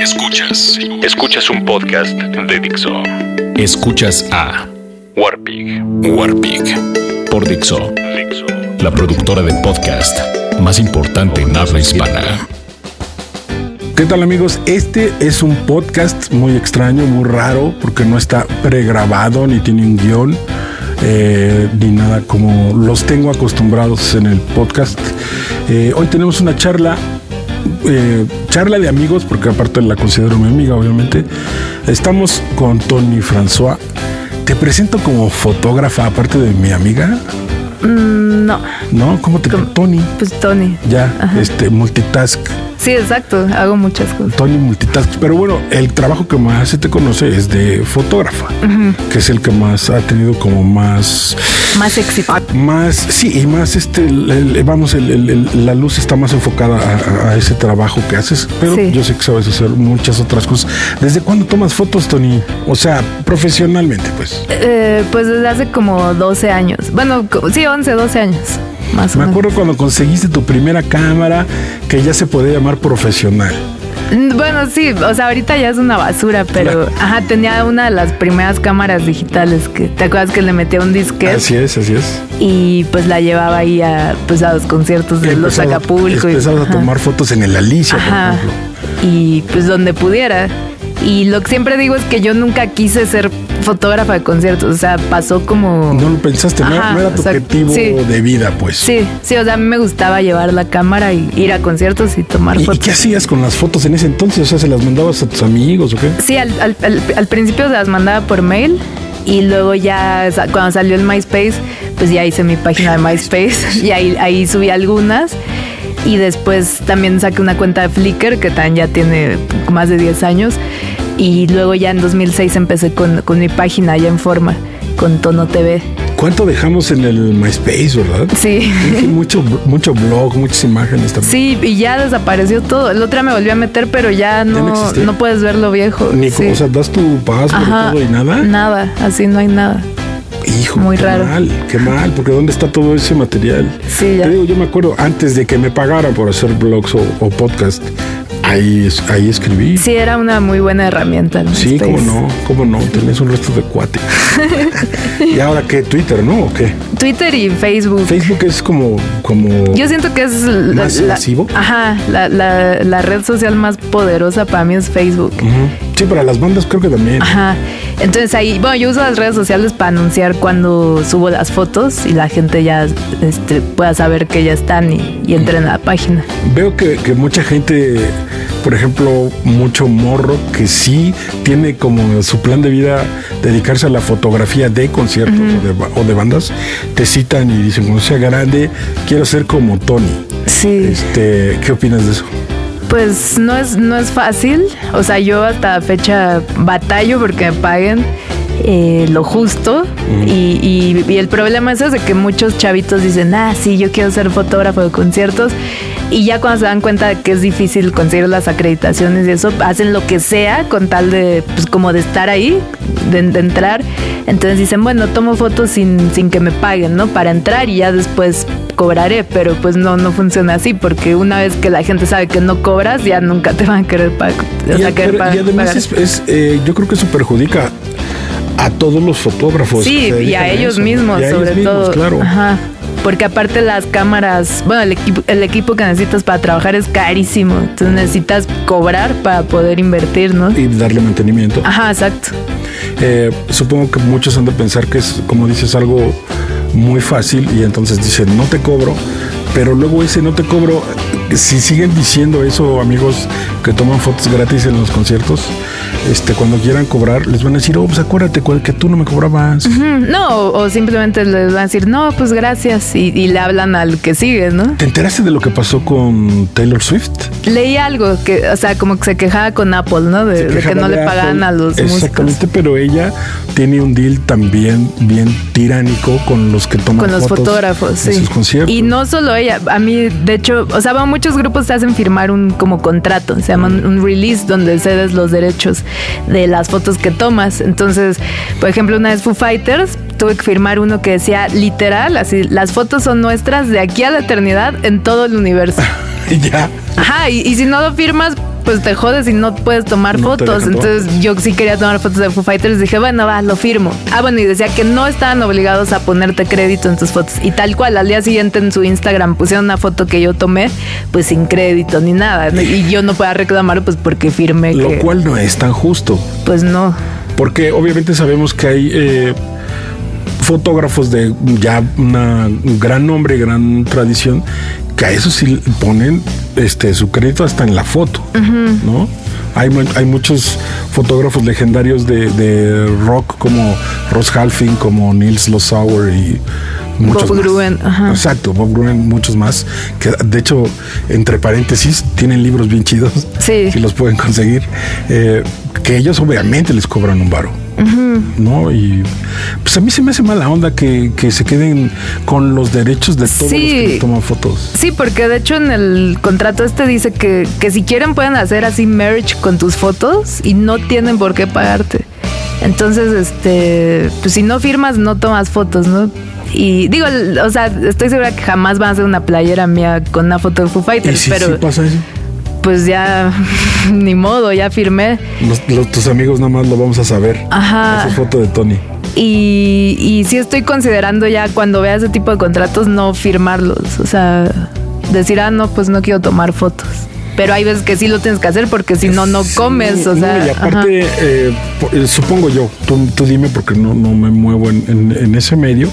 Escuchas. Escuchas un podcast de Dixo. Escuchas a Warpig. Warpig. Por Dixo. La productora de podcast más importante en habla hispana. ¿Qué tal amigos? Este es un podcast muy extraño, muy raro, porque no está pregrabado ni tiene un guion. eh, ni nada como los tengo acostumbrados en el podcast. Eh, hoy tenemos una charla, eh, charla de amigos, porque aparte la considero mi amiga, obviamente. Estamos con Tony François. Te presento como fotógrafa, aparte de mi amiga. Mm, no, ¿No? ¿Cómo te ¿Cómo? Tony? pues Tony. Ya, este, multitask. Sí, exacto, hago muchas cosas. Tony Multitask. Pero bueno, el trabajo que más se te conoce es de fotógrafa, que es el que más ha tenido como más, Más éxito. Más, sí, y más este, el- el- vamos, el- la luz está más enfocada a, ese trabajo que haces, pero Sí. yo sé que sabes hacer muchas otras cosas. ¿Desde cuándo tomas fotos, Tony? O sea, profesionalmente, pues. Eh, pues desde hace como 12 años. Bueno, sí, 11, 12 años. Más o Me menos. acuerdo cuando conseguiste tu primera cámara que ya se podía llamar profesional. Bueno, sí, o sea, ahorita ya es una basura, pero ajá, tenía una de las primeras cámaras digitales que te acuerdas que le metía un disquete Así es, así es. y pues la llevaba ahí a pues a los conciertos de los Acapulco y Empezabas a ajá. tomar fotos en el Alicia, por Ajá. ejemplo. Y pues donde pudiera. Y lo que siempre digo es que yo nunca quise ser fotógrafa de conciertos. O sea, pasó como. No lo pensaste, no- Ajá, no, era tu o sea, objetivo sí. de vida, pues. Sí, sí, o sea, a mí me gustaba llevar la cámara y ir a conciertos y tomar ¿Y, y fotos. qué hacías con las fotos en ese entonces? O sea, ¿se las mandabas a tus amigos o qué? Sí, al, al- al- al principio se las mandaba por mail y luego ya cuando salió el MySpace, pues ya hice mi página de MySpace y ahí, ahí subí algunas. Y después también saqué una cuenta de Flickr que también ya tiene más de 10 años. Y luego ya en 2006 empecé con, con mi página ya en forma, con Tono TV. ¿Cuánto dejamos en el MySpace, verdad? Sí. Mucho, mucho blog, muchas imágenes también. Sí, y ya desapareció todo. El otro día me volví a meter, pero ya no no, puedes ver lo viejo. Ni, Sí. O sea, das tu password Ajá. y todo y nada. Nada, así no hay nada. Hijo, Muy qué raro. mal, qué mal, porque ¿dónde está todo ese material? Sí, ya. Te digo, yo me acuerdo antes de que me pagaran por hacer blogs o, o podcast, ahí, es- ahí escribí. Sí, era una muy buena herramienta. el Sí, MySpace. cómo no, cómo no, tenés un resto de cuate. y ahora qué, Twitter, ¿no? ¿O qué? Twitter y Facebook. Facebook es como, como. Yo siento que es la, ¿Más la-? Ajá, la, la- red social más poderosa para mí es Facebook. Sí, para las bandas creo que también. Ajá. Entonces ahí, bueno, yo uso las redes sociales para anunciar cuando subo las fotos y la gente ya este, pueda saber que ya están y, y entren a la página. Veo que, que mucha gente, por ejemplo, mucho morro que sí tiene como su plan de vida dedicarse a la fotografía de conciertos o, de, o de bandas, te citan y dicen, cuando sea grande, quiero ser como Tony. Sí. Este, ¿Qué opinas de eso? Pues no es, no es fácil. O sea, yo hasta fecha batallo porque me paguen eh, lo justo. y, y- y el problema es ese, que muchos chavitos dicen, ah, sí, yo quiero ser fotógrafo de conciertos. Y ya cuando se dan cuenta de que es difícil conseguir las acreditaciones y eso, hacen lo que sea con tal de, pues como de estar ahí, de, de entrar. Entonces dicen, bueno, tomo fotos sin, sin que me paguen, ¿no? Para entrar y ya después cobraré, pero pues no, no funciona así, porque una vez que la gente sabe que no cobras, ya nunca te van a querer, pa- o Y, sea, querer pero- pa- y además pagar. es, es, eh, yo creo que eso perjudica a todos los fotógrafos. Sí, y a ellos mismos, a ellos sobre mismos, todo. Claro. Ajá. Porque aparte las cámaras, bueno, el equipo, el equipo que necesitas para trabajar es carísimo. Entonces necesitas cobrar para poder invertir, ¿no? Y darle mantenimiento. Ajá, exacto. Eh, supongo que muchos han de pensar que es, como dices, algo muy fácil y entonces dicen, no te cobro, pero luego ese no te cobro, si siguen diciendo eso, amigos que toman fotos gratis en los conciertos, este, cuando quieran cobrar, les van a decir, oh, pues acuérdate que tú no me cobrabas. Mm, No, o, simplemente les van a decir, no, pues gracias, y, y le hablan al que sigue, ¿no? ¿Te enteraste de lo que pasó con Taylor Swift? Leí algo que, o sea, como que se quejaba con Apple, ¿no? De, que no le Apple. a los músicos. Exactamente, pero ella tiene un deal también bien tiránico con los que toman Con los fotos fotógrafos, sí. sus conciertos. Y no solo ella, a mí, de hecho, o sea, muchos grupos te hacen firmar un como contrato, se llama un release donde cedes los derechos de las fotos que tomas. Entonces, por ejemplo, una vez Foo Fighters tuve que firmar uno que decía literal, así, las fotos son nuestras de aquí a la eternidad en todo el universo. ya. Ajá, y, y si no lo firmas, pues te jodes y no puedes tomar fotos. Entonces yo sí quería tomar fotos de Foo Fighters. Dije, bueno, va, lo firmo. Ah, bueno, y decía que no estaban obligados a ponerte crédito en tus fotos. Y tal cual, al día siguiente en su Instagram pusieron una foto que yo tomé, pues sin crédito ni nada. Y yo no podía reclamar, pues porque firmé. Lo cual no es tan justo. Pues no. Porque obviamente sabemos que hay... Eh, fotógrafos de ya una gran nombre, gran tradición, que a eso sí ponen este su crédito hasta en la foto, ¿no? Hay, hay, muchos fotógrafos legendarios de, rock como Ross Halfing, como Nils Losauer y muchos Bob Gruen. Exacto, Bob Gruen, muchos más. Que de hecho, entre paréntesis, tienen libros bien chidos. Sí. Si los pueden conseguir. Eh, que ellos obviamente les cobran un varo. ¿No? Y pues a mí se me hace mala onda que, se queden con los derechos de todos los que toman fotos. Sí, porque de hecho en el contrato este dice que, que si quieren pueden hacer así merch con tus fotos y no tienen por qué pagarte. Entonces, este, pues si no firmas, no tomas fotos, ¿no? Y digo, o sea, estoy segura que jamás van a hacer una playera mía con una foto de Foo Fighters, pero. pasa eso? Pues ya ni modo, ya firmé. Los, tus amigos nada más lo vamos a saber. Ajá. Esa foto de Tony. Y, y sí estoy considerando ya cuando vea ese tipo de contratos no firmarlos. O sea, decir, ah, no, pues no quiero tomar fotos. Pero hay veces que sí lo tienes que hacer porque si no, no comes. o sea, y aparte, eh, eh, supongo yo, tú, dime porque no, no me muevo en, en ese medio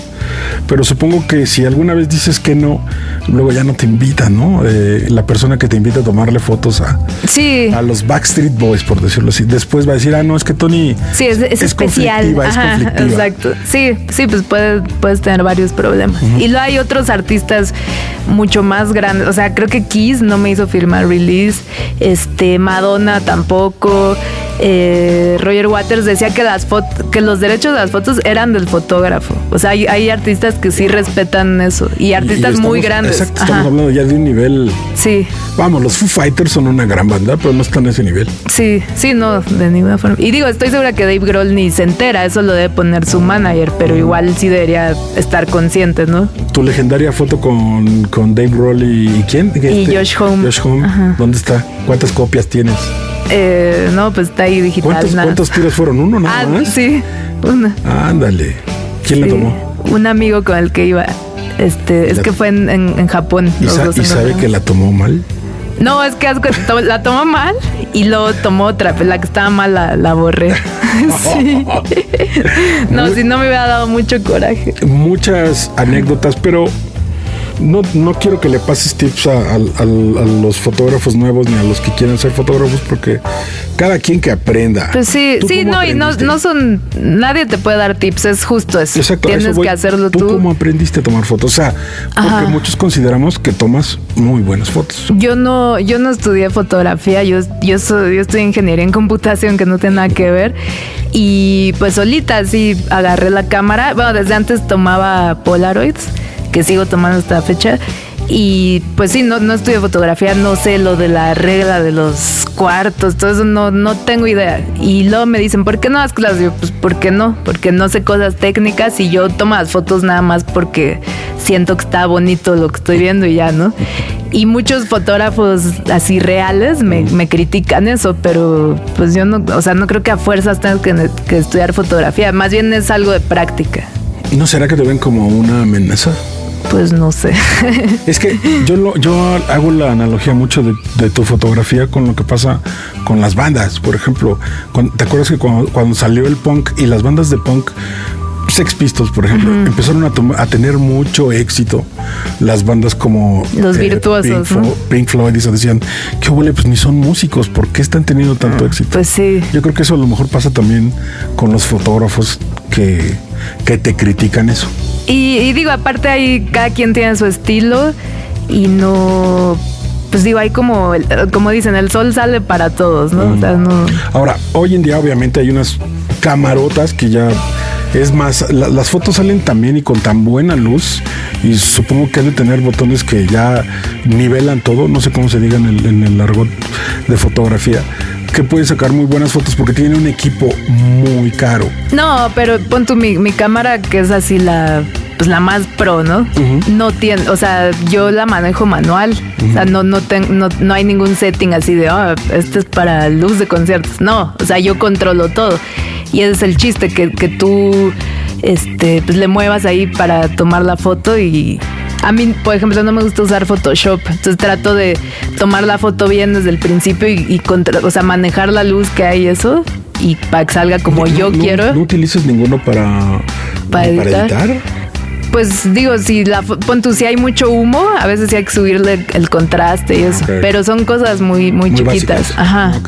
pero supongo que si alguna vez dices que no, luego ya no te invita, ¿no? Eh, la persona que te invita a tomarle fotos a, sí. a los Backstreet Boys, por decirlo así. Después va a decir, ah, no, es que Tony sí, es, es, especial. es Exacto. Sí, sí, pues puedes, puedes tener varios problemas. Y luego hay otros artistas mucho más grandes. O sea, creo que Kiss no me hizo firmar release. Este, Madonna tampoco. Eh, Roger Waters decía que las que los derechos de las fotos eran del fotógrafo. O sea, hay, hay artistas que sí respetan eso y artistas muy grandes. Exacto, estamos hablando ya de un nivel. Sí. Vamos, los Foo Fighters son una gran banda, pero no están a ese nivel. Sí, sí, no, de ninguna forma. Y digo, estoy segura que Dave Grohl ni se entera, eso lo debe poner su manager, pero igual sí debería estar consciente, ¿no? Tu legendaria foto con, con Dave Grohl y, ¿quién? Y este, Josh Home. Josh Home. ¿Dónde está? ¿Cuántas copias tienes? Eh, no, pues está ahí digital. ¿Cuántos, tiros fueron? ¿Uno nada ah, más? Sí, una. Ándale. ¿Quién la tomó? Un amigo con el que iba. Este, es que fue en, en, Japón. ¿Y, sabe que la tomó mal? No, es que la tomó mal y luego tomó otra, pues la que estaba mal la, la borré. sí. no, si no me hubiera dado mucho coraje. Muchas anécdotas, pero no, no quiero que le pases tips a, los fotógrafos nuevos ni a los que quieran ser fotógrafos porque cada quien que aprenda. Pues sí, sí, no, y no, no son, nadie te puede dar tips, es justo eso. Exacto, Tienes que hacerlo tú. ¿Tú cómo aprendiste a tomar fotos? O sea, porque muchos consideramos que tomas muy buenas fotos. Yo no, yo no estudié fotografía, yo, yo, soy, yo estudié ingeniería en computación que no tiene nada que ver. Y pues solita sí agarré la cámara. Bueno, desde antes tomaba Polaroids que sigo tomando esta fecha. Y pues sí, no, no estudio fotografía, no sé lo de la regla de los cuartos, todo eso no, no tengo idea. Y luego me dicen, ¿por qué no das clases? Yo, pues, ¿por qué no? Porque no sé cosas técnicas y yo tomo las fotos nada más porque siento que está bonito lo que estoy viendo y ya, ¿no? Y muchos fotógrafos así reales me, me critican eso, pero pues yo no, o sea, no creo que a fuerzas tengas que, que estudiar fotografía, más bien es algo de práctica. ¿No será que te ven como una amenaza? Pues no sé. es que yo yo hago la analogía mucho de, tu fotografía con lo que pasa con las bandas. Por ejemplo, ¿te acuerdas que cuando, salió el punk y las bandas de punk Sex Pistols, por ejemplo, empezaron a, tener mucho éxito. Las bandas como los eh, virtuosos, Pink, Floyd, y se decían, qué huele, pues ni son músicos, ¿por qué están teniendo tanto ah, éxito? Pues sí. Yo creo que eso a lo mejor pasa también con los fotógrafos que, que te critican eso. Y, digo, aparte ahí cada quien tiene su estilo y no pues digo, hay como, como dicen, el sol sale para todos, ¿no? O sea, no... Ahora, hoy en día obviamente hay unas camarotas que ya es más, las fotos salen también y con tan buena luz y supongo que han de tener botones que ya nivelan todo, no sé cómo se diga en el, en el argot de fotografía, que puede sacar muy buenas fotos porque tiene un equipo muy caro. No, pero pon tu mi, mi cámara que es así la pues la más pro, ¿no? No tiene, o sea, yo la manejo manual. O sea, no, no, no, no, hay ningún setting así de, oh, este es para luz de conciertos. No, o sea, yo controlo todo. Y ese es el chiste, que, que tú este, pues le muevas ahí para tomar la foto y a mí, por ejemplo, no me gusta usar Photoshop, entonces trato de tomar la foto bien desde el principio y, o sea, manejar la luz que hay eso y para que salga como yo quiero. ¿No utilizas ninguno para, para editar? Pues digo, si la pon si hay mucho humo, a veces sí hay que subirle el contraste y eso. Pero son cosas muy, muy, chiquitas. Ajá.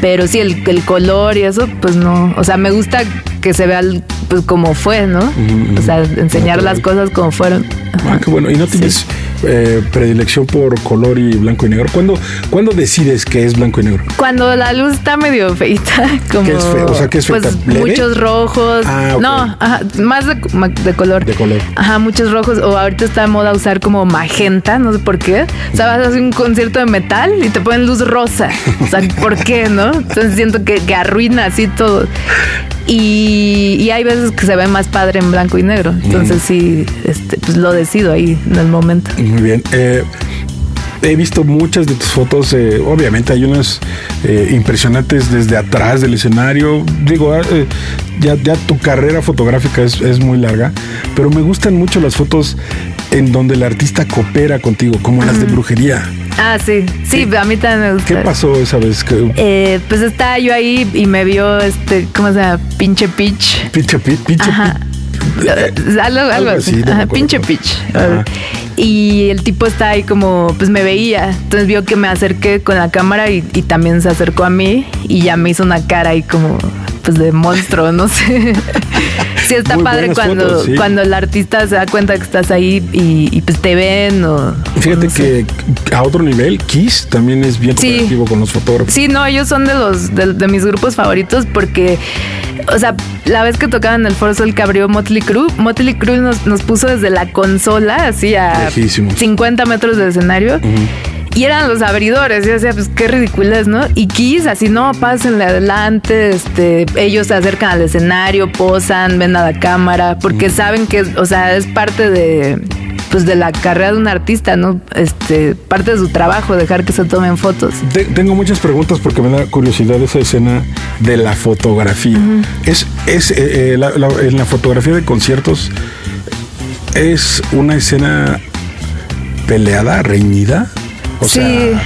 Pero sí, el, el color y eso, pues no. O sea, me gusta que se vea pues como fue, ¿no? O sea, enseñar las cosas como fueron. Ah, qué bueno. ¿Y no tienes eh, predilección por color y blanco y negro? ¿Cuándo, ¿Cuándo decides que es blanco y negro? Cuando la luz está medio feita. Como, ¿Qué es feo? O sea, ¿qué es Pues muchos rojos. Ah, no, más de, de, color. De color. Ajá, muchos rojos. O ahorita está de moda usar como magenta, no sé por qué. O sea, vas a hacer un concierto de metal y te ponen luz rosa. O sea, ¿por qué, no? Entonces siento que, que arruina así todo. Y, hay veces que se ve más padre en blanco y negro. Entonces sí, este, pues lo decido ahí en el momento. Muy bien. Eh, he visto muchas de tus fotos, eh, obviamente hay unas eh, impresionantes desde atrás del escenario. Digo, ah, ya, ya tu carrera fotográfica es, muy larga, pero me gustan mucho las fotos en donde el artista coopera contigo, como las de brujería. Ah, sí, sí, a mí también me gusta. ¿Qué pasó esa vez? Eh, pues estaba yo ahí y me vio este, ¿cómo se llama? Pinche pitch. Pinche pitch, pinche pitch. Algo, algo, así. pinche pitch. Y el tipo está ahí como, pues me veía. Entonces vio que me acerqué con la cámara y, y también se acercó a mí y ya me hizo una cara ahí como, pues de monstruo, no sé. sí está padre cuando, cuando el artista se da cuenta que estás ahí y, pues te ven o... Fíjate que a otro nivel, Kiss también es bien sí. con los fotógrafos. Sí, no, ellos son de los de, mis grupos favoritos porque o sea, la vez que tocaban el Foro Sol que abrió Motley Crue, Motley Crue nos, nos puso desde la consola, así a 50 metros del escenario. Y eran los abridores, y decía, pues qué ridículas, ¿no? Y Kiss, así, no, pásenle adelante, este, ellos se acercan al escenario, posan, ven a la cámara, porque saben que, o sea, es parte de, pues de la carrera de un artista, ¿no? Este, parte de su trabajo, dejar que se tomen fotos. tengo muchas preguntas porque me da curiosidad esa escena de la fotografía. Es, es eh, eh, en la fotografía de conciertos, es una escena peleada, reñida. O sea,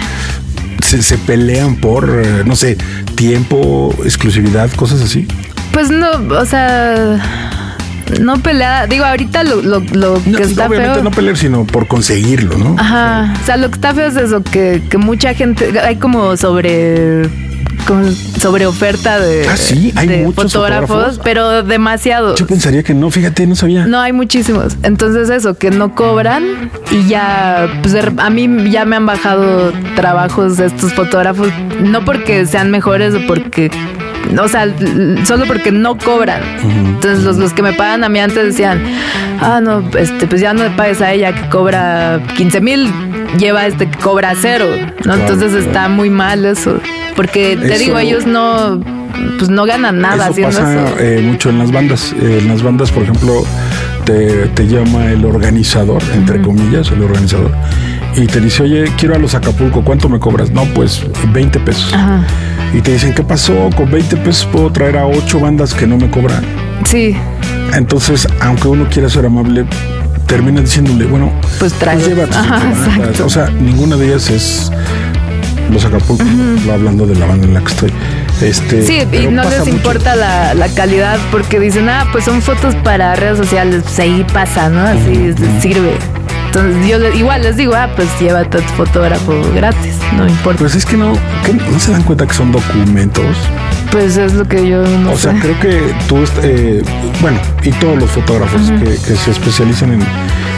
se, pelean por, eh, no sé, tiempo, exclusividad, cosas así. Pues no, o sea, no peleada. Digo, ahorita lo, lo, lo que está obviamente no pelear, sino por conseguirlo, ¿no? Ajá. O sea, lo que está feo es eso, que, que mucha gente, hay como sobre con sobre oferta de, ah, sí, hay fotógrafos, pero demasiado. Yo pensaría que no, fíjate, no sabía. No, hay muchísimos. Entonces eso, que no cobran y ya, pues a mí ya me han bajado trabajos de estos fotógrafos, no porque sean mejores o porque o sea, solo porque no cobran. Entonces los, los, que me pagan a mí antes decían, ah, no, este, pues ya no le pagues a ella que cobra 15 mil, lleva este que cobra cero, ¿no? Entonces está muy mal eso. Porque te digo, ellos no, pues no ganan nada haciendo pasa, eso. Eh, mucho en las bandas. Eh, en las bandas, por ejemplo, te, te llama el organizador, entre comillas, el organizador, y te dice, oye, quiero a los Acapulco, ¿cuánto me cobras? No, pues 20 pesos. Y te dicen, ¿qué pasó? Con 20 pesos puedo traer a ocho bandas que no me cobran. Sí. Entonces, aunque uno quiera ser amable, termina diciéndole, bueno, pues trae. Pues o sea, ninguna de ellas es los Acapulco, hablando de la banda en la que estoy. Este, sí, y no les importa la, calidad porque dicen, ah, pues son fotos para redes sociales, pues ahí pasa, ¿no? Así sirve. Entonces yo igual les digo, ah, pues llévate tu fotógrafo gratis, no importa. Pues es que no, no se dan cuenta que son documentos. Pues es lo que yo no O sea, creo que tú, eh, bueno, y todos los fotógrafos que, que, se especializan en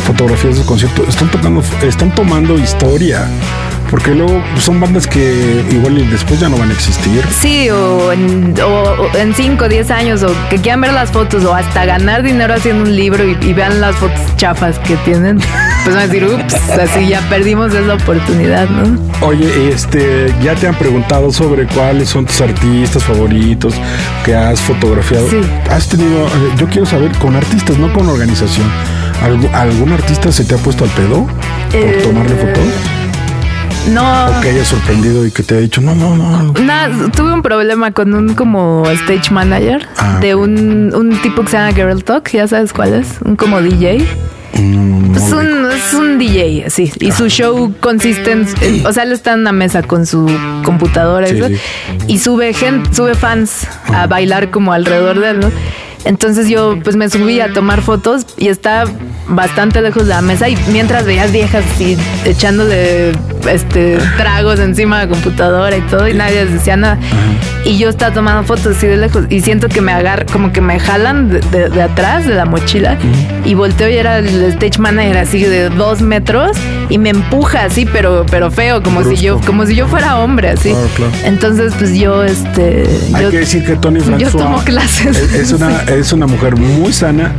fotografías de concierto están tocando, están tomando historia porque luego son bandas que igual después ya no van a existir. Sí, o en, o, en 5 o 10 años, o que quieran ver las fotos, o hasta ganar dinero haciendo un libro y, vean las fotos chafas que tienen. pues van a decir, ups, así ya perdimos esa oportunidad, ¿no? Oye, este, ya te han preguntado sobre cuáles son tus artistas favoritos que has fotografiado. Sí. Has tenido, eh, yo quiero saber, con artistas, no con organización. ¿Algún, algún artista se te ha puesto al pedo por Eh, tomarle fotos? No. O que haya sorprendido y que te ha dicho, no, no, no. Tuve un problema con un como stage manager Ah, de un, un tipo que se llama Girl Talk, ya sabes cuál es, un como DJ. Mm, Es un, es un DJ, así. Y su show consiste en, en- O sea, él está en una mesa con su computadora Sí, sí. y sube gente, sube fans a bailar como alrededor de él, ¿no? Entonces yo pues me subí a tomar fotos y estaba bastante lejos de la mesa y mientras veías viejas así echándole este tragos encima de la computadora y todo y nadie les decía nada. Y yo estaba tomando fotos así de lejos y siento que me agarran, como que me jalan de, de- de atrás de la mochila y volteo y era el stage manager así de dos metros y me empuja así, pero, pero feo, como si yo, como si yo fuera hombre, así. Claro, claro. Entonces, pues yo, este, Hay yo, que decir que Tony François tomo clases. Es, es una, es una mujer muy sana,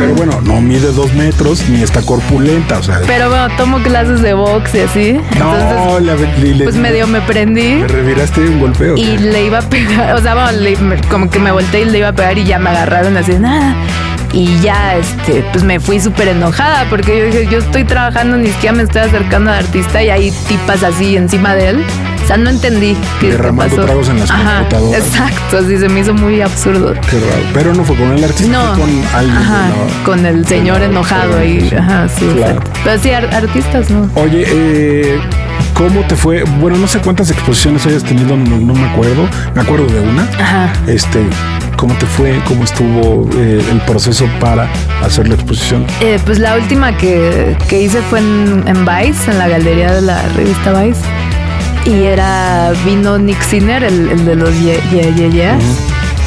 pero bueno, no mide dos metros ni está corpulenta. O sea, pero bueno, tomo clases de box y así. no, Entonces, le, le- pues medio me prendí. le reviraste un golpeo. y le iba a pegar, o sea, bueno, le- me- como que me volteé y le iba a pegar y ya me agarraron así, nada. Y ya, este, pues me fui súper enojada porque yo dije, yo estoy trabajando, ni siquiera me estoy acercando al artista y hay tipas así encima de él. O sea, no entendí qué, qué Derramando pasó. tragos en las computadoras. Exacto, así se me hizo muy absurdo. Qué raro. Pero no fue con el artista, No, fue con alguien. ajá, la- con el señor la enojado ahí. Ajá, sí, Claro. exacto. Pero sí, ar- artistas no. Oye, eh, ¿cómo te fue? Bueno, no sé cuántas exposiciones hayas tenido, no, no me acuerdo. Me acuerdo de una. Ajá. Este, ¿cómo te fue? ¿Cómo estuvo eh, el proceso para hacer la exposición? Eh, pues la última que, que hice fue en, en Vice, en la galería de la revista Vice. Y era, vino Nick Sinner, el, el de los Ye Ye Ye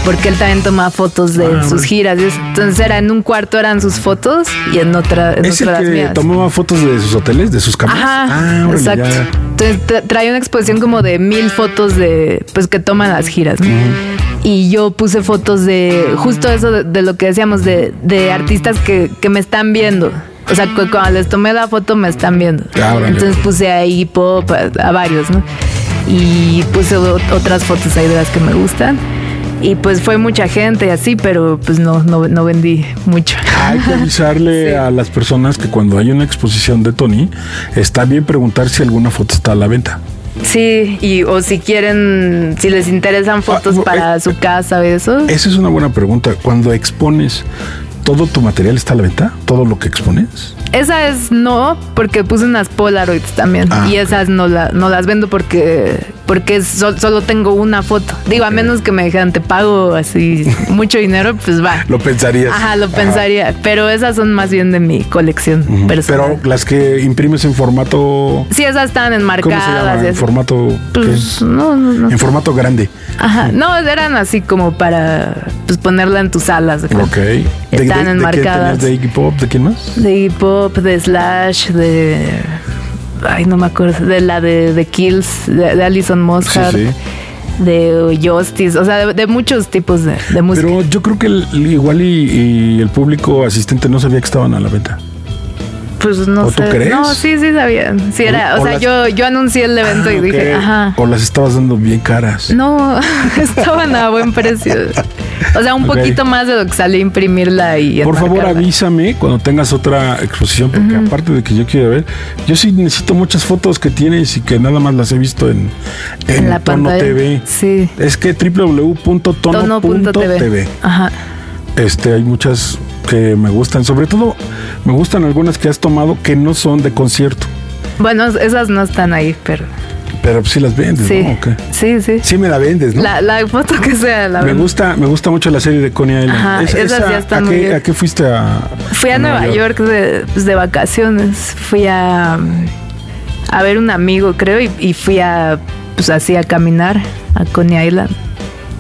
porque él también toma fotos de Ah, sus giras. Entonces era en un cuarto eran sus fotos y en otra, en ¿Es otra las que mías. tomaba fotos de sus hoteles, de sus cámaras? Ajá, ah, exacto. ya. Entonces tra- trae una exposición como de mil fotos de, pues que toman las giras. Y yo puse fotos de justo eso de, de lo que decíamos, de, de artistas que, que me están viendo. O sea, cu- cuando les tomé la foto me están viendo. Ah. Entonces puse ahí pop a, a varios, ¿no? Y puse otras fotos ahí de las que me gustan. Y pues fue mucha gente y así, pero pues no, no, no vendí mucho. Hay que avisarle Sí. a las personas que cuando hay una exposición de Tony, está bien preguntar si alguna foto está a la venta. Sí, y o si quieren, si les interesan fotos Ah, para eh, su casa o eso. Esa es una buena pregunta. Cuando expones, ¿todo tu material está a la venta? ¿Todo lo que expones? Esa es no, porque puse unas Polaroids también. Ah, y esas no, la, no las vendo porque, porque sol- solo tengo una foto. Digo, a menos que me dijeran, te pago así mucho dinero, pues va. Lo pensarías. Ajá, lo pensaría. Pero esas son más bien de mi colección Ujú. personal. Pero las que imprimes en formato... sí, esas están ¿Cómo se enmarcadas. llama? y En formato... Pues no, no, no. En formato grande. Ajá. No, eran así como para pues, ponerla en tus alas. acá. Ok. ¿De, Están de- de enmarcadas. tenías? ¿De Iggy Pop? ¿De quién más? De hip hop, de Slash, de. Ay, no me acuerdo. De la de, de Kills, de, de Alison Mosshart, Sí, sí. de Justice. O sea, de, de muchos tipos de, de música. Pero yo creo que el- igual y, y el público asistente no sabía que estaban a la venta. pues no ¿o tú crees? No, sí, sí sabían. Sí, era. O O, sea, las- yo, yo anuncié el evento Ah, y dije, ajá. O las estabas dando bien caras. No, estaban a buen precio. O sea, un poquito más de lo que salí a imprimirla y. Por favor, avísame cuando tengas otra exposición, porque aparte de que yo quiero ver, yo sí necesito muchas fotos que tienes y que nada más las he visto en, en, En la Tono pantalla. TV. Sí. Es que www.tono.tv. Tono.tv. Ajá. Este, hay muchas que me gustan. Sobre todo, me gustan algunas que has tomado que no son de concierto. Bueno, esas no están ahí, pero. Pero sí las vendes, Sí. ¿no? ¿O qué? Sí, sí. Sí me la vendes, ¿no? La, la foto que sea, la me gusta, me gusta mucho la serie de Coney Island. Ajá, esas ya están ¿a, muy qué, bien. ¿A qué fuiste a? Fui a Nueva York de, pues, de vacaciones. Fui a, a ver un amigo, creo, y, y fui a, pues así, a caminar a Coney Island.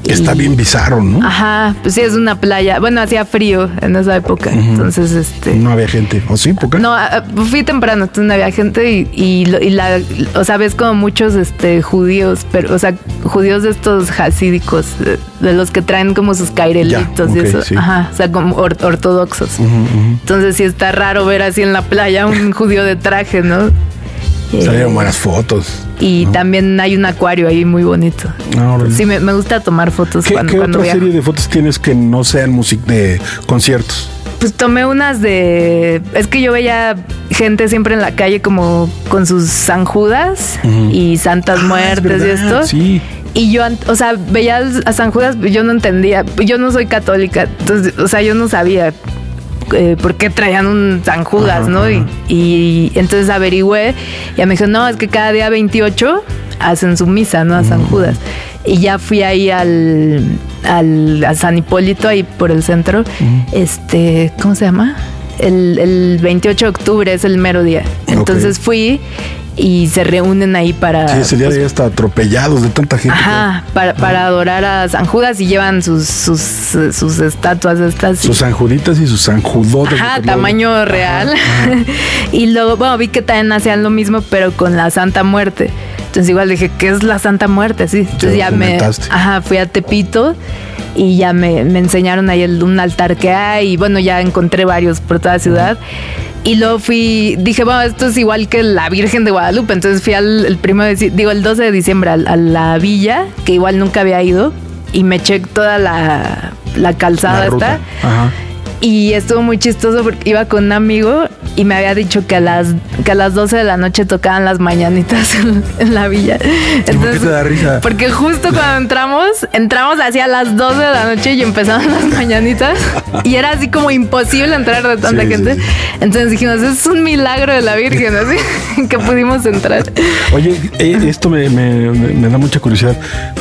Está bien bizarro, ¿no? Ajá, pues sí, es una playa. Bueno, hacía frío en esa época. Entonces, este. No había gente. ¿O sí? ¿Por qué? No, fui temprano, entonces no había gente y, y, la. O sea, ves como muchos este, judíos, pero, o sea, judíos de estos hasídicos, de, los que traen como sus cairelitos y eso. Ajá, o sea, como ortodoxos. Entonces, sí está raro ver así en la playa un judío de traje, ¿no? Salieron buenas fotos. Y también hay un acuario ahí muy bonito. Ah, sí, me, gusta tomar fotos ¿Qué, cuando, ¿qué otra serie de fotos tienes que no sean música de conciertos? Pues tomé unas de. Es que yo veía gente siempre en la calle como con sus Sanjudas y Santas ah, Muertes y esto. Sí. Y yo, o sea, veía a San Judas, yo no entendía. Yo no soy católica, entonces, o sea, yo no sabía eh, por qué traían un San Judas, ¿no? Y, entonces averigüé y me dijo, no, es que cada día 28 hacen su misa, ¿no? A San. Judas. Y ya fui ahí al, al a San Hipólito, ahí por el centro. Este, ¿cómo se llama? El, el, 28 de octubre es el mero día. Entonces fui y se reúnen ahí para. Sí, ese día pues, hasta atropellados de tanta gente. Ajá, para, para adorar a San Judas y llevan sus, sus, sus estatuas estas. Sus sanjuditas y sus sanjudotes. Ajá, tamaño real. y luego, bueno, vi que también hacían lo mismo, pero con la Santa Muerte. Entonces igual dije, ¿qué es la Santa Muerte? Sí, entonces ya me... Ajá, fui a Tepito y ya me, me enseñaron ahí el, un altar que hay y bueno, ya encontré varios por toda la ciudad. Y luego fui, dije, bueno, esto es igual que la Virgen de Guadalupe. Entonces fui al el primero, digo, el 12 de diciembre a, la villa, que igual nunca había ido, y me eché toda la, la calzada esta. Ajá. Y estuvo muy chistoso porque iba con un amigo y me había dicho que a las, que a las 12 de la noche tocaban las mañanitas en, la villa. Entonces, ¿Por qué te da risa? Porque justo cuando entramos, entramos hacia las 12 de la noche y empezaban las mañanitas. Y era así como imposible entrar de tanta gente. Entonces dijimos, es un milagro de la Virgen, así que pudimos entrar. Oye, eh, esto me, da mucha curiosidad.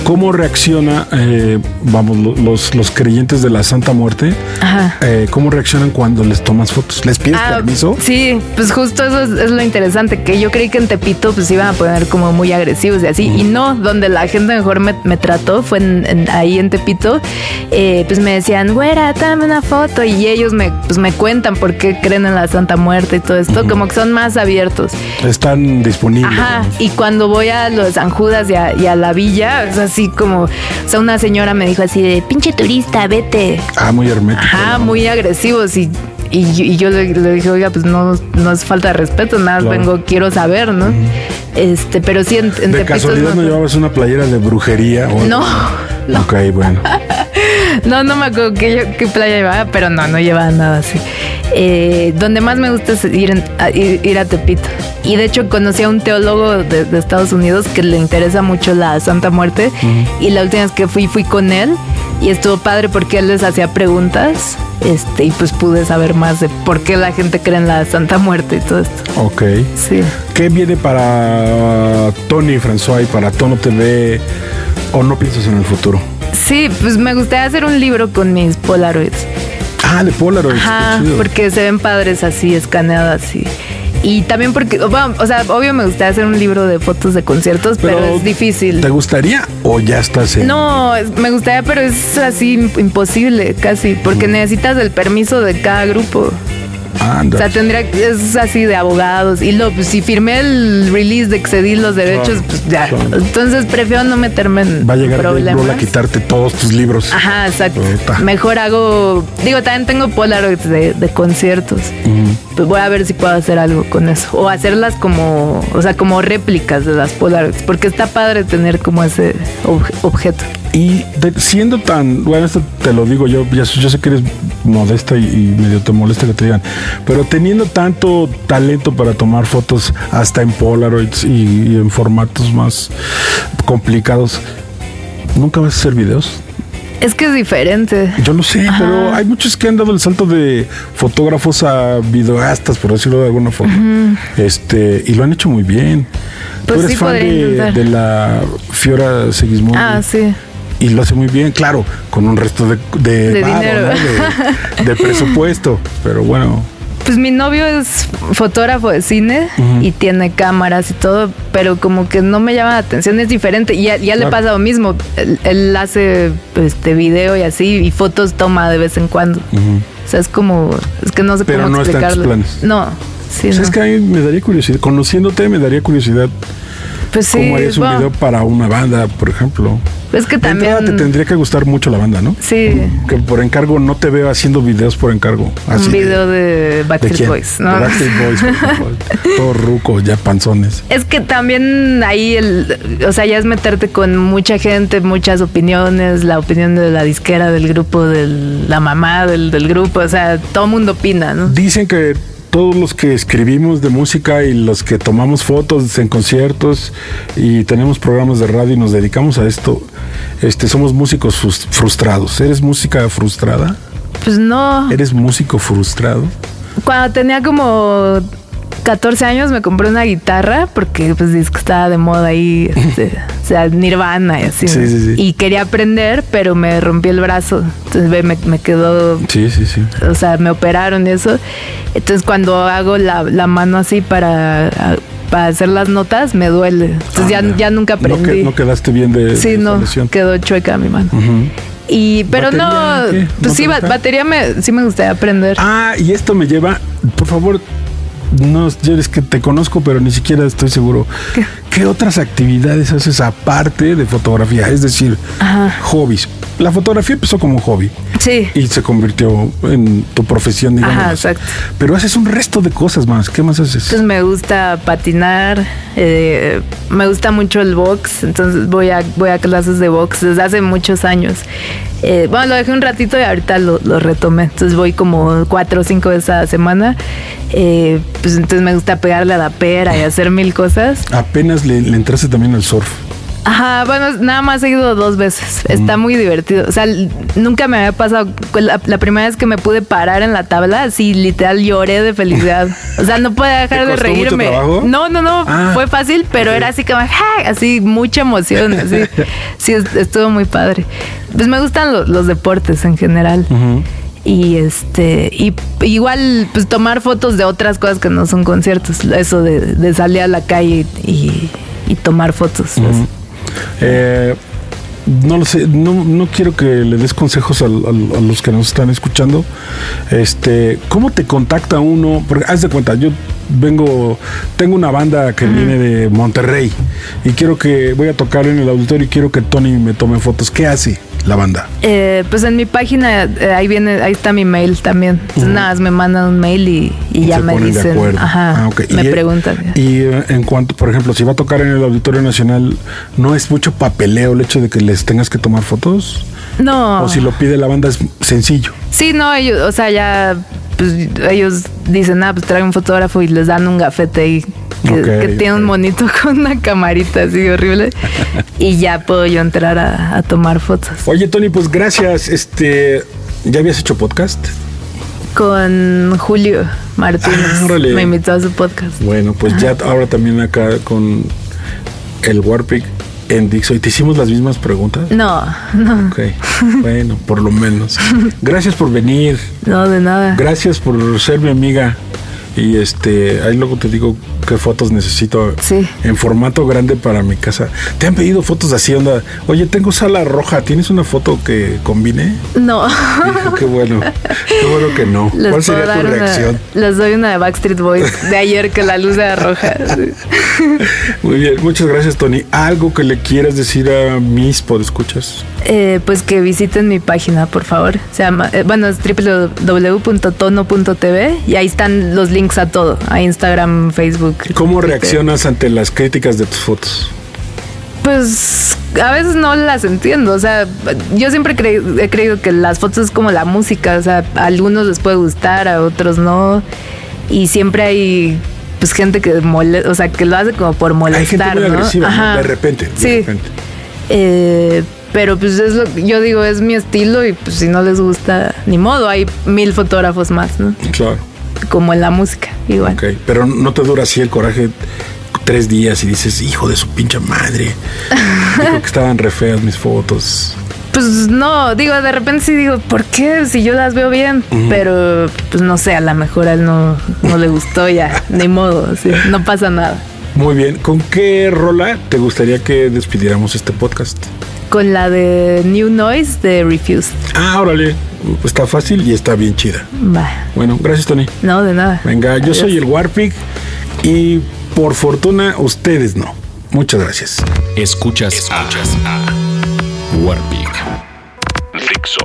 ¿Cómo reacciona, eh, vamos, los, los creyentes de la Santa Muerte? Ajá. Eh, cómo reaccionan cuando les tomas fotos. ¿Les pides ah, permiso? Sí, pues justo eso es, lo interesante, que yo creí que en Tepito pues iban a poner como muy agresivos y así, y no, donde la gente mejor me, trató fue ahí en Tepito, eh, pues me decían, güera, dame una foto, y ellos me, pues me cuentan por qué creen en la Santa Muerte y todo esto, como que son más abiertos. Están disponibles. Ajá, y cuando voy a los San Judas y a, la villa, es así como, o sea, una señora me dijo así de, pinche turista, vete. Ah, muy hermético. Ajá, muy agresivos y, y, yo le, dije, oiga, pues no, no es falta de respeto, nada, vengo, quiero saber, ¿no? Este, pero sí en, ¿De casualidad no, llevabas una playera de brujería? O no, no. Ok, bueno. no, no me acuerdo qué, qué playa llevaba, pero no, no llevaba nada así. Eh, donde más me gusta es ir, a, ir, a Tepito. Y de hecho conocí a un teólogo de, Estados Unidos que le interesa mucho la Santa Muerte. Y la última vez que fui, fui con él. Y estuvo padre porque él les hacía preguntas. Este, y pues pude saber más de por qué la gente cree en la Santa Muerte y todo esto. Ok. Sí. ¿Qué viene para Tony François y para Tono TV? ¿O no piensas en el futuro? Sí, pues me gustaría hacer un libro con mis Polaroids. Ah, de Polaroids. Ajá, porque se ven padres así, escaneadas y. Y también porque, bueno, o sea, obvio me gustaría hacer un libro de fotos de conciertos, pero, es difícil. ¿Te gustaría o ya estás en... No, me gustaría, pero es así imposible casi, porque mm. necesitas el permiso de cada grupo. O sea, tendría es así de abogados. Y lo, pues, si firmé el release de excedir los derechos, pues ya. Entonces prefiero no meterme en Va a llegar problemas. a quitarte todos tus libros. Ajá, exacto. Mejor hago. Digo, también tengo Polaroids de, conciertos. Pues voy a ver si puedo hacer algo con eso. O hacerlas como, o sea, como réplicas de las Polaroids. Porque está padre tener como ese objeto. Y siendo tan, bueno, esto te lo digo yo, yo sé que eres modesta y, medio te molesta que te digan, pero teniendo tanto talento para tomar fotos hasta en Polaroids y, en formatos más complicados, ¿nunca vas a hacer videos? Es que es diferente. Yo lo sé, pero hay muchos que han dado el salto de fotógrafos a videoastas, por decirlo de alguna forma. Este, y lo han hecho muy bien. Pues Tú eres fan de, la Fiora Segismundo. Ah, sí y lo hace muy bien, claro, con un resto de, de, dinero. de, presupuesto, pero bueno. Pues mi novio es fotógrafo de cine y tiene cámaras y todo, pero como que no me llama la atención, es diferente. Y ya, le pasa lo mismo. Él, hace este video y así, y fotos toma de vez en cuando. O sea, es como, es que no sé pero cómo no explicarlo. planes. No, sí. Pues es que a mí me daría curiosidad, conociéndote me daría curiosidad. Pues sí, ¿Cómo harías un video para una banda, por ejemplo? Es que también. te tendría que gustar mucho la banda, ¿no? Sí. Que por encargo no te veo haciendo videos por encargo. un video de, Backstreet Boys, ¿no? Backstreet Boys, Todos rucos, ya panzones. Es que también ahí, el, o sea, ya es meterte con mucha gente, muchas opiniones, la opinión de la disquera, del grupo, de la mamá del, del grupo, o sea, todo mundo opina, ¿no? Dicen que todos los que escribimos de música y los que tomamos fotos en conciertos y tenemos programas de radio y nos dedicamos a esto, este, somos músicos frustrados. ¿Eres música frustrada? Pues no. ¿Eres músico frustrado? Cuando tenía como 14 años me compré una guitarra porque pues estaba de moda ahí, este, sea, Nirvana y así. Sí, sí, sí. Y quería aprender, pero me rompí el brazo. Entonces me, me, quedó... Sí, sí, sí. O sea, me operaron y eso. Entonces cuando hago la, la mano así para para hacer las notas me duele. Entonces ya, ah, ya nunca aprendí. No, quedaste bien de Sí, no, quedó chueca mi mano. Y, pero no, pues sí, batería me, sí me gustaría aprender. Ah, y esto me lleva, por favor, no, yo es que te conozco, pero ni siquiera estoy seguro. ¿Qué, otras actividades haces aparte de fotografía? Es decir, hobbies. La fotografía empezó como hobby. Sí. Y se convirtió en tu profesión, digamos. Ajá, exacto. Pero haces un resto de cosas más. ¿Qué más haces? Pues me gusta patinar, eh, me gusta mucho el box, entonces voy a, voy a clases de box desde hace muchos años. Eh, bueno, lo dejé un ratito y ahorita lo, retomé. Entonces voy como cuatro o cinco veces a la semana. Eh, pues entonces me gusta pegarle a la pera y hacer mil cosas. Apenas le, le entraste también al surf. Ajá, bueno, nada más he ido dos veces. Está muy divertido. O sea, nunca me había pasado. La, primera vez que me pude parar en la tabla, así literal lloré de felicidad. O sea, no pude dejar de reírme. No, no, no. Ah, fue fácil, pero era así como, así mucha emoción. Así. sí, estuvo muy padre. Pues me gustan los, deportes en general. Y este y igual pues tomar fotos de otras cosas que no son conciertos eso de, salir a la calle y, tomar fotos eh, no lo sé, no, no, quiero que le des consejos a, los que nos están escuchando. Este, ¿cómo te contacta uno? Porque haz de cuenta, yo vengo, tengo una banda que viene de Monterrey y quiero que voy a tocar en el auditorio y quiero que Tony me tome fotos. ¿Qué hace? la banda? Eh, pues en mi página, eh, ahí viene, ahí está mi mail también. nada me mandan un mail y, ya me dicen. Ajá. Ah, me preguntan. Y eh, en cuanto, por ejemplo, si va a tocar en el Auditorio Nacional, ¿no es mucho papeleo el hecho de que les tengas que tomar fotos? No. O si lo pide la banda es sencillo. Sí, no, ellos, o sea, ya pues ellos dicen, ah, pues trae un fotógrafo y les dan un gafete y que, tiene un monito con una camarita así horrible. y ya puedo yo entrar a, tomar fotos. Oye, Tony, pues gracias. Este, ¿ya habías hecho podcast? Con Julio Martínez. Ah, me invitó a su podcast. Bueno, pues ya ahora también acá con el Warpic en Dixo y te hicimos las mismas preguntas. No, no. Ok, bueno, por lo menos. Gracias por venir. No, de nada. Gracias por ser mi amiga. Y este, ahí luego te digo qué fotos necesito en formato grande para mi casa. ¿Te han pedido fotos así, onda? Oye, tengo sala roja, ¿tienes una foto que combine? No. qué bueno, qué bueno que no. ¿Cuál sería tu reacción? les doy una de Backstreet Boys de ayer que la luz era roja. Muy bien, muchas gracias, Tony. ¿Algo que le quieras decir a mis podescuchas? Eh, pues que visiten mi página, por favor. Se llama, eh, bueno, es www.tono.tv y ahí están los links a todo, a Instagram, Facebook. ¿Cómo reaccionas ante las críticas de tus fotos? Pues a veces no las entiendo, o sea, yo siempre he creído que las fotos es como la música, o sea, a algunos les puede gustar, a otros no, y siempre hay pues gente que molesta, o sea, que lo hace como por molestar, ¿no? de repente, de sí. repente. Eh, pero pues es lo yo digo, es mi estilo y pues si no les gusta, ni modo, hay mil fotógrafos más, ¿no? Claro. Como en la música, igual. Ok, pero no te dura así el coraje tres días y dices, hijo de su pinche madre. Dijo que estaban re feas mis fotos. Pues no, digo, de repente sí digo, ¿por qué? Si yo las veo bien, pero pues no sé, a lo mejor a él no, no le gustó ya, ni modo, no pasa nada. Muy bien, ¿con qué rola te gustaría que despidiéramos este podcast? Con la de New Noise de Refused. Ah, órale, está fácil y está bien chida. Bueno, gracias Tony. No, de nada. Venga, yo soy el Warpig y por fortuna ustedes no. Muchas gracias. Escuchas, Escuchas a, a Warpig. Fixo.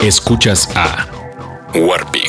Escuchas a Warpig.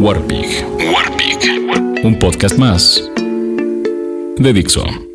Warpig. Warpig. Un podcast más de Dixon.